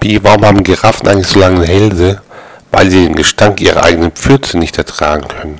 Papi, warum haben Giraffen eigentlich so lange Hälse? Weil sie den Gestank ihrer eigenen Pfürze nicht ertragen können.